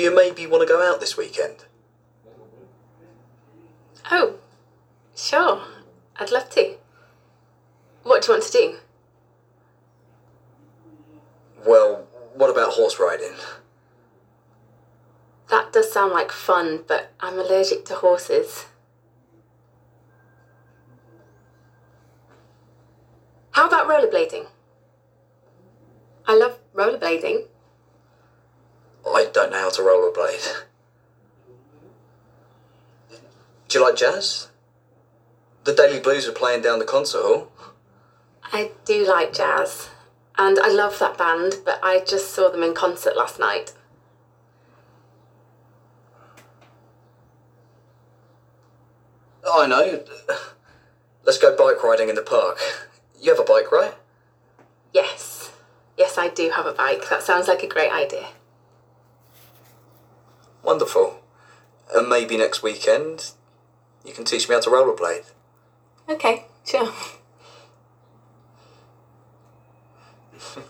do you maybe want to go out this weekend? Oh, sure. I'd love to. What do you want to do? Well, what about horse riding? That does sound like fun, but I'm allergic to horses. How about rollerblading? I love rollerblading. I don't know how to rollerblade. Do you like jazz? The Daily Blues are playing down the concert hall. I do like jazz, and I love that band, but I just saw them in concert last night. I know. Let's go bike riding in the park. You have a bike, right? Yes, yes, I do have a bike. That sounds like a great idea. Wonderful. And maybe next weekend you can teach me how to rollerblade. Okay, sure.